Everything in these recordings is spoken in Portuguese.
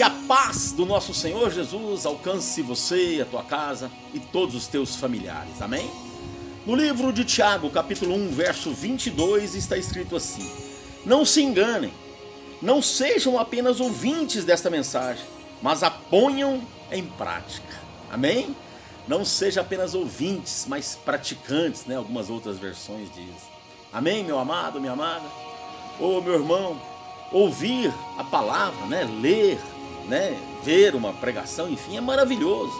Que a paz do nosso Senhor Jesus alcance você, a tua casa e todos os teus familiares. Amém? No livro de Tiago, capítulo 1, verso 22, está escrito assim: Não se enganem, não sejam apenas ouvintes desta mensagem, mas a ponham em prática. Amém? Não seja apenas ouvintes, mas praticantes, né? Algumas outras versões dizem. Amém, meu amado, minha amada? Ô, oh, meu irmão, ouvir a palavra, né? Ler, né, ver uma pregação, enfim, é maravilhoso.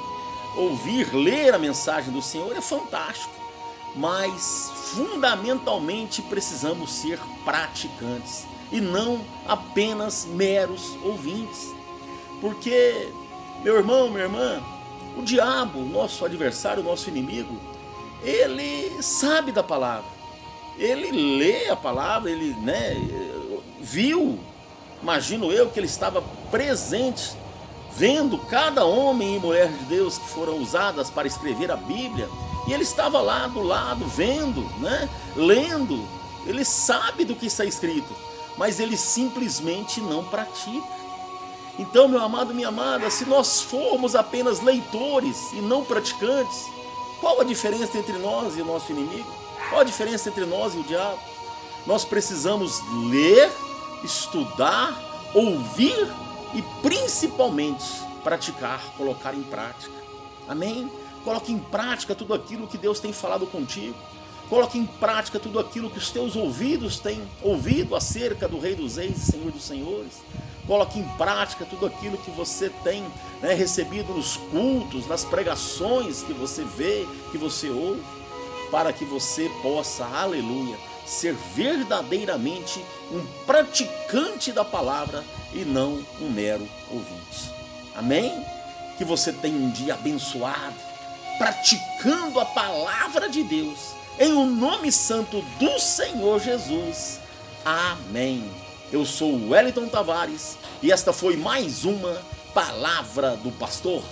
Ouvir, ler a mensagem do Senhor é fantástico, mas fundamentalmente precisamos ser praticantes e não apenas meros ouvintes. Porque, meu irmão, minha irmã, o diabo, nosso adversário, nosso inimigo, ele sabe da palavra. Ele lê a palavra, ele né, viu Imagino eu que ele estava presente, vendo cada homem e mulher de Deus que foram usadas para escrever a Bíblia, e ele estava lá do lado, vendo, né? lendo. Ele sabe do que está escrito, mas ele simplesmente não pratica. Então, meu amado, minha amada, se nós formos apenas leitores e não praticantes, qual a diferença entre nós e o nosso inimigo? Qual a diferença entre nós e o diabo? Nós precisamos ler estudar, ouvir e principalmente praticar, colocar em prática. Amém? Coloque em prática tudo aquilo que Deus tem falado contigo. Coloque em prática tudo aquilo que os teus ouvidos têm ouvido acerca do Rei dos Reis e Senhor dos Senhores. Coloque em prática tudo aquilo que você tem né, recebido nos cultos, nas pregações que você vê, que você ouve, para que você possa, aleluia, ser verdadeiramente um praticante da palavra e não um mero ouvinte. Amém? Que você tenha um dia abençoado, praticando a palavra de Deus, em o um nome santo do Senhor Jesus. Amém. Eu sou Wellington Tavares e esta foi mais uma palavra do pastor.